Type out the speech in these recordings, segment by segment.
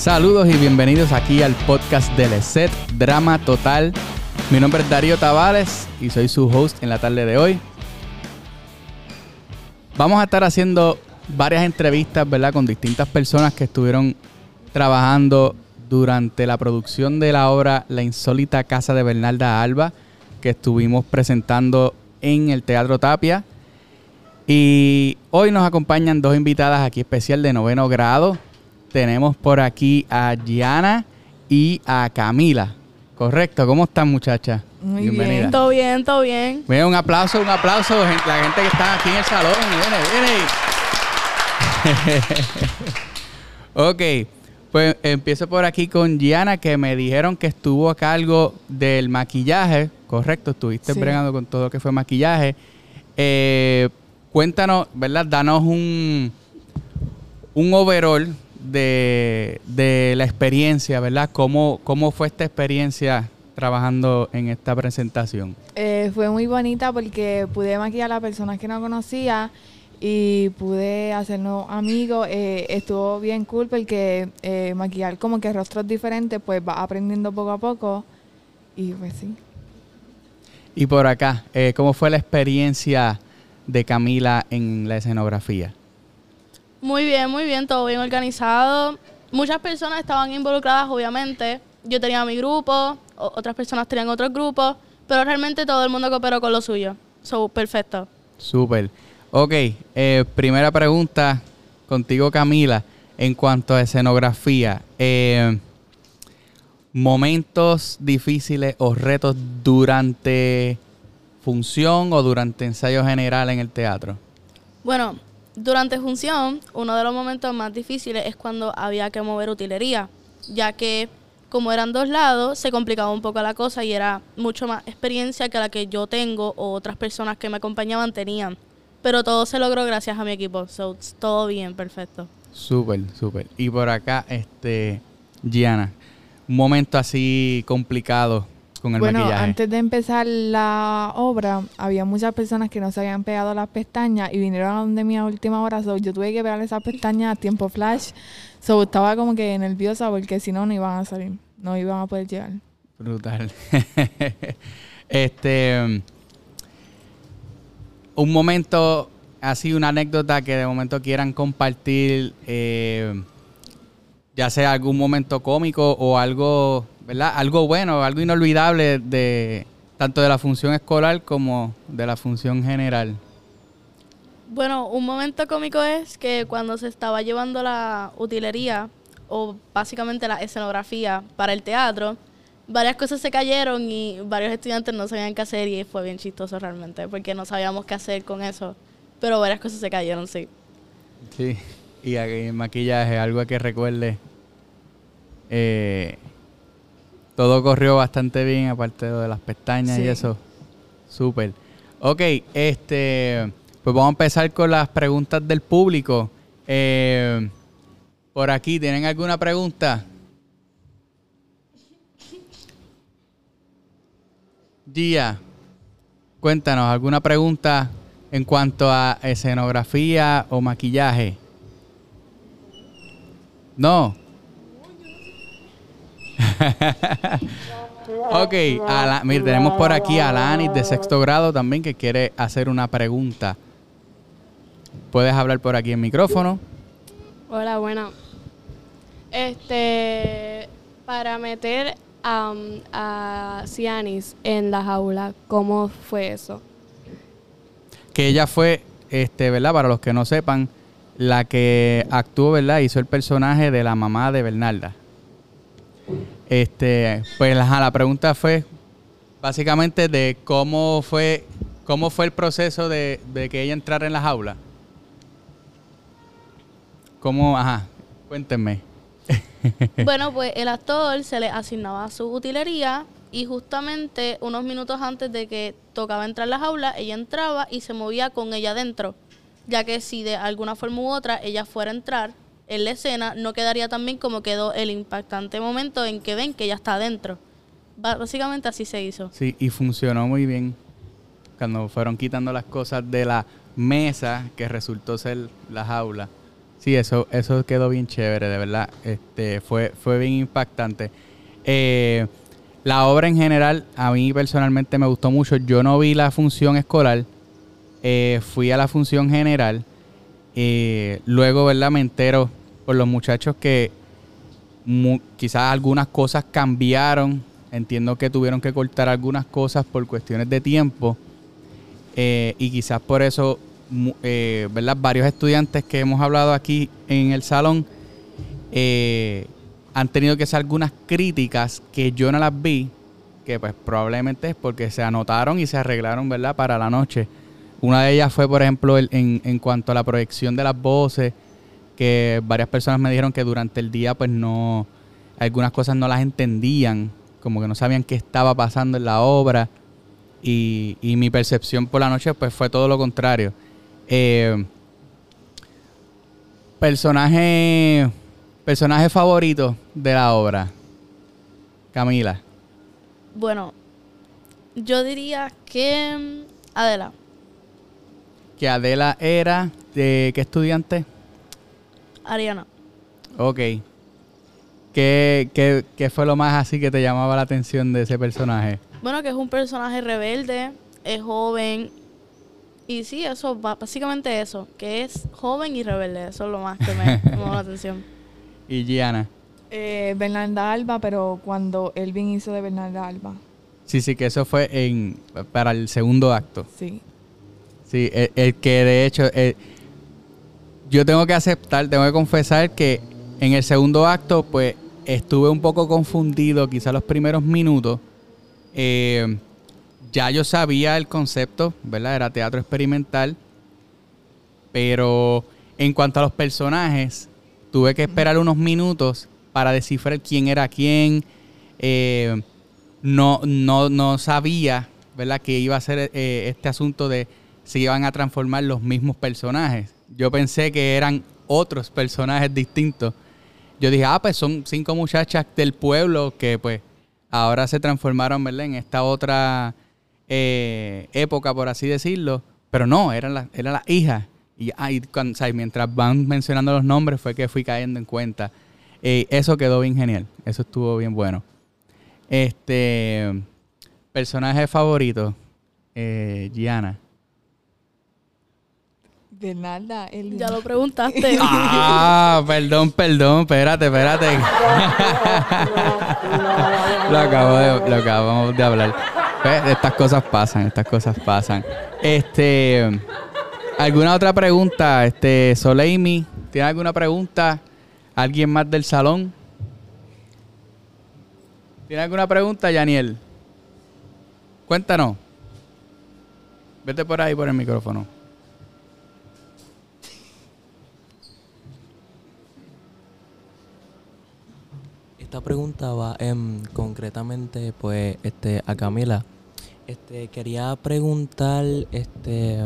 Saludos y bienvenidos aquí al podcast del ESET Drama Total. Mi nombre es Darío Tavares y soy su host en la tarde de hoy. Vamos a estar haciendo varias entrevistas, ¿verdad? Con distintas personas que estuvieron trabajando durante la producción de la obra La insólita casa de Bernalda Alba, que estuvimos presentando en el Teatro Tapia. Y hoy nos acompañan dos invitadas aquí especial de noveno grado tenemos por aquí a Gianna y a Camila. Correcto, ¿cómo están muchachas? Muy bien, todo bien, todo bien. Bien, un aplauso, un aplauso, la gente que está aquí en el salón. Viene, viene. ok, pues empiezo por aquí con Gianna, que me dijeron que estuvo a cargo del maquillaje. Correcto, estuviste bregando con todo lo que fue maquillaje. Eh, cuéntanos, ¿verdad? Danos un, un overall de, la experiencia, ¿verdad? ¿Cómo, ¿Cómo fue esta experiencia trabajando en esta presentación? Eh, fue muy bonita porque pude maquillar a personas que no conocía y pude hacernos amigos. Eh, estuvo bien cool porque eh, maquillar como que rostros diferentes, pues va aprendiendo poco a poco y pues sí. Y por acá, ¿cómo fue la experiencia de Camila en la escenografía? Muy bien, muy bien, todo bien organizado. Muchas personas estaban involucradas, obviamente. Yo tenía mi grupo, otras personas tenían otros grupos, pero realmente todo el mundo cooperó con lo suyo. So, perfecto. Súper. Ok, eh, primera pregunta contigo, Camila, en cuanto a escenografía. Eh, momentos difíciles o retos durante función o durante ensayo general en el teatro? Bueno, durante función, uno de los momentos más difíciles es cuando había que mover utilería, ya que como eran dos lados, se complicaba un poco la cosa y era mucho más experiencia que la que yo tengo o otras personas que me acompañaban tenían. Pero todo se logró gracias a mi equipo, so, todo bien, perfecto. Súper, súper. Y por acá, este, Gianna, un momento así complicado bueno, antes de empezar la obra, había muchas personas que no se habían pegado las pestañas y vinieron a donde mi última hora. yo tuve que pegar esas pestañas a tiempo flash. So, estaba como que nerviosa porque si no, no iban a salir. No iban a poder llegar. Brutal. este. Un momento, así, una anécdota que de momento quieran compartir. Eh, ya sea algún momento cómico o algo ¿verdad? Algo bueno, algo inolvidable de tanto de la función escolar como de la función general. Bueno, un momento cómico es que cuando se estaba llevando la utilería o básicamente la escenografía para el teatro, varias cosas se cayeron y varios estudiantes no sabían qué hacer y fue bien chistoso realmente porque no sabíamos qué hacer con eso, pero varias cosas se cayeron, sí. Sí, y aquí maquillaje, algo que recuerde. Eh, todo corrió bastante bien, aparte de las pestañas y eso. Súper. Ok, este, pues vamos a empezar con las preguntas del público. Eh, por aquí, ¿tienen alguna pregunta? Gia, cuéntanos, ¿alguna pregunta en cuanto a escenografía o maquillaje? No. ok, mira, tenemos por aquí a Alanis de sexto grado también que quiere hacer una pregunta. Puedes hablar por aquí en micrófono. Hola, bueno. Este, para meter a Cianis en la jaula, ¿cómo fue eso? Que ella fue, este, ¿verdad? Para los que no sepan, la que actuó, ¿verdad? Hizo el personaje de la mamá de Bernalda. Este, pues la pregunta fue básicamente de cómo fue, cómo fue el proceso de, que ella entrara en la jaula. ¿Cómo? Ajá, cuéntenme. Bueno, pues el actor se le asignaba su utilería y justamente unos minutos antes de que tocaba entrar en la jaula, ella entraba y se movía con ella dentro, ya que si de alguna forma u otra ella fuera a entrar, en la escena no quedaría tan bien como quedó el impactante momento en que ven que ya está adentro. Básicamente así se hizo. Sí, y funcionó muy bien. Cuando fueron quitando las cosas de la mesa, que resultó ser la jaula, Sí, eso, eso quedó bien chévere, de verdad. Este, fue, fue bien impactante. Eh, la obra en general, a mí personalmente me gustó mucho. Yo no vi la función escolar, eh, fui a la función general. Eh, luego, ¿verdad? Me entero por los muchachos que quizás algunas cosas cambiaron. Entiendo que tuvieron que cortar algunas cosas por cuestiones de tiempo. Eh, y quizás por eso, eh, ¿verdad? Varios estudiantes que hemos hablado aquí en el salón eh, han tenido que hacer algunas críticas que yo no las vi, que pues probablemente es porque se anotaron y se arreglaron, ¿verdad? Para la noche. Una de ellas fue, por ejemplo, el- en, en cuanto a la proyección de las voces, que varias personas me dijeron que durante el día pues no, algunas cosas no las entendían, como que no sabían qué estaba pasando en la obra. Y, y mi percepción por la noche pues fue todo lo contrario. Eh, personaje, personaje favorito de la obra. Camila. Bueno, yo diría que... mm, Adela. Que Adela era de qué estudiante? Ariana. Ok. ¿Qué, qué, qué fue lo más así que te llamaba la atención de ese personaje? Bueno, que es un personaje rebelde, es joven. Y sí, eso, básicamente eso, que es joven y rebelde. Eso es lo más que me llamó la atención. Y Gianna. Eh, Bernarda Alba, pero cuando Elvin hizo de Bernarda Alba. Sí, sí, que eso fue en para el segundo acto. Sí. Sí, el, el que de hecho, yo tengo que aceptar, tengo que confesar que en el segundo acto, pues estuve un poco confundido, quizás los primeros minutos. Eh, ya yo sabía el concepto, ¿verdad? Era teatro experimental. Pero en cuanto a los personajes, tuve que esperar unos minutos para descifrar quién era quién. Eh, no, no, no sabía, ¿verdad? Que iba a ser eh, este asunto de si iban a transformar los mismos personajes. Yo pensé que eran otros personajes distintos. Yo dije, ah, pues son cinco muchachas del pueblo que pues ahora se transformaron, ¿verdad? En esta otra eh, época, por así decirlo. Pero no, eran las eran las hijas. Y, ah, y mientras van mencionando los nombres fue que fui cayendo en cuenta. Eh, eso quedó bien genial. Eso estuvo bien bueno. Este personaje favorito, eh, Gianna. Bernarda, Elvin. Ya lo preguntaste. Ah, perdón, perdón, espérate, espérate. lo, acabo de, lo acabamos de hablar. Pues, Estas cosas pasan, estas cosas pasan. Este, ¿alguna otra pregunta? Este, Soleimi, ¿tiene alguna pregunta? ¿Alguien más del salón? ¿Tiene alguna pregunta, Yaniel? Cuéntanos. Vete por ahí por el micrófono. Esta pregunta va concretamente pues este a Camila. Este quería preguntar este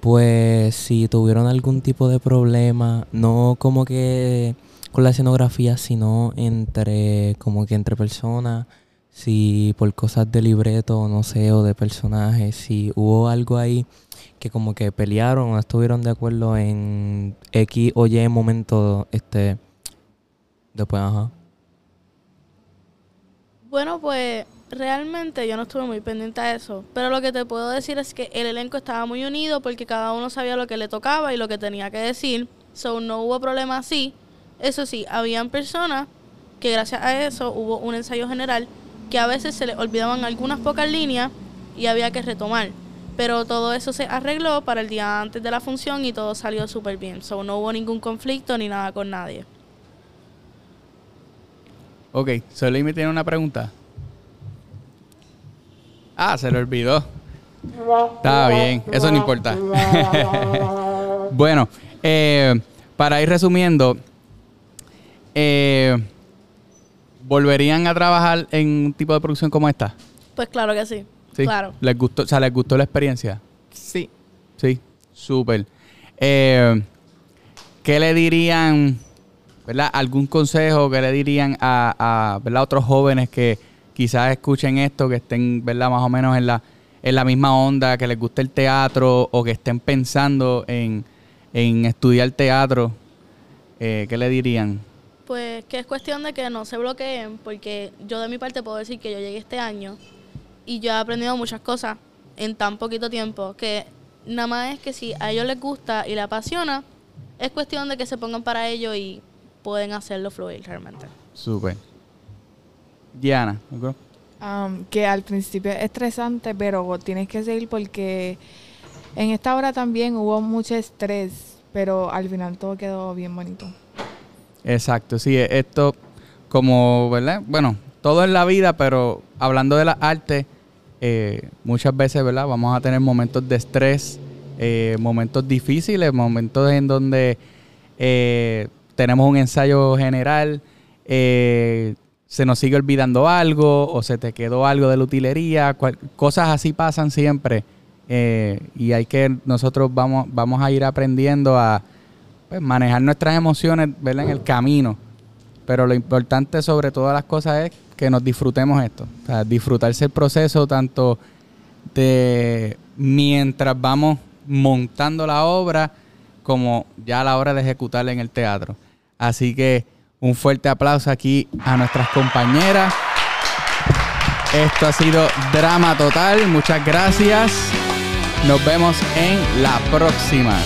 pues si tuvieron algún tipo de problema, no como que con la escenografía, sino entre como que entre personas, si por cosas de libreto, no sé, o de personajes, si hubo algo ahí que como que pelearon o estuvieron de acuerdo en X o Y momento este después, ajá. Bueno, pues realmente yo no estuve muy pendiente a eso, pero lo que te puedo decir es que el elenco estaba muy unido porque cada uno sabía lo que le tocaba y lo que tenía que decir, so no hubo problema así. Eso sí, habían personas que gracias a eso hubo un ensayo general que a veces se les olvidaban algunas pocas líneas y había que retomar. Pero todo eso se arregló para el día antes de la función y todo salió súper bien. So no hubo ningún conflicto ni nada con nadie. Ok, Soleimi tiene una pregunta. Ah, se le olvidó. Está bien, eso no importa. bueno, eh, para ir resumiendo, eh, ¿volverían a trabajar en un tipo de producción como esta? Pues claro que sí. Sí. Claro. ¿Les gustó, o sea, ¿les gustó la experiencia? Sí. Sí, súper. Eh, ¿Qué le dirían, verdad? ¿Algún consejo que le dirían a, a, ¿verdad? otros jóvenes que quizás escuchen esto, que estén, ¿verdad? Más o menos en la, en la misma onda, que les guste el teatro o que estén pensando en, en estudiar teatro? eh, ¿qué le dirían? Pues que es cuestión de que no se bloqueen, porque yo de mi parte puedo decir que yo llegué este año y yo he aprendido muchas cosas en tan poquito tiempo, que nada más es que si a ellos les gusta y les apasiona, es cuestión de que se pongan para ello y pueden hacerlo fluir realmente. Súper. Diana, ¿ok? Um, que al principio es estresante, pero tienes que seguir porque en esta hora también hubo mucho estrés, pero al final todo quedó bien bonito. Exacto, sí, esto como, ¿verdad? Bueno, todo en la vida, pero hablando de las artes, eh, muchas veces, ¿verdad? Vamos a tener momentos de estrés, eh, momentos difíciles, momentos en donde eh, tenemos un ensayo general, eh, se nos sigue olvidando algo o se te quedó algo de la utilería, cual- cosas así pasan siempre eh, y hay que nosotros vamos vamos a ir aprendiendo a pues, manejar nuestras emociones. En el camino. Pero lo importante sobre todas las cosas es que nos disfrutemos esto, o sea, disfrutarse el proceso tanto de mientras vamos montando la obra como ya a la hora de ejecutarla en el teatro. Así que un fuerte aplauso aquí a nuestras compañeras. Esto ha sido Drama Total. Muchas gracias. Nos vemos en la próxima.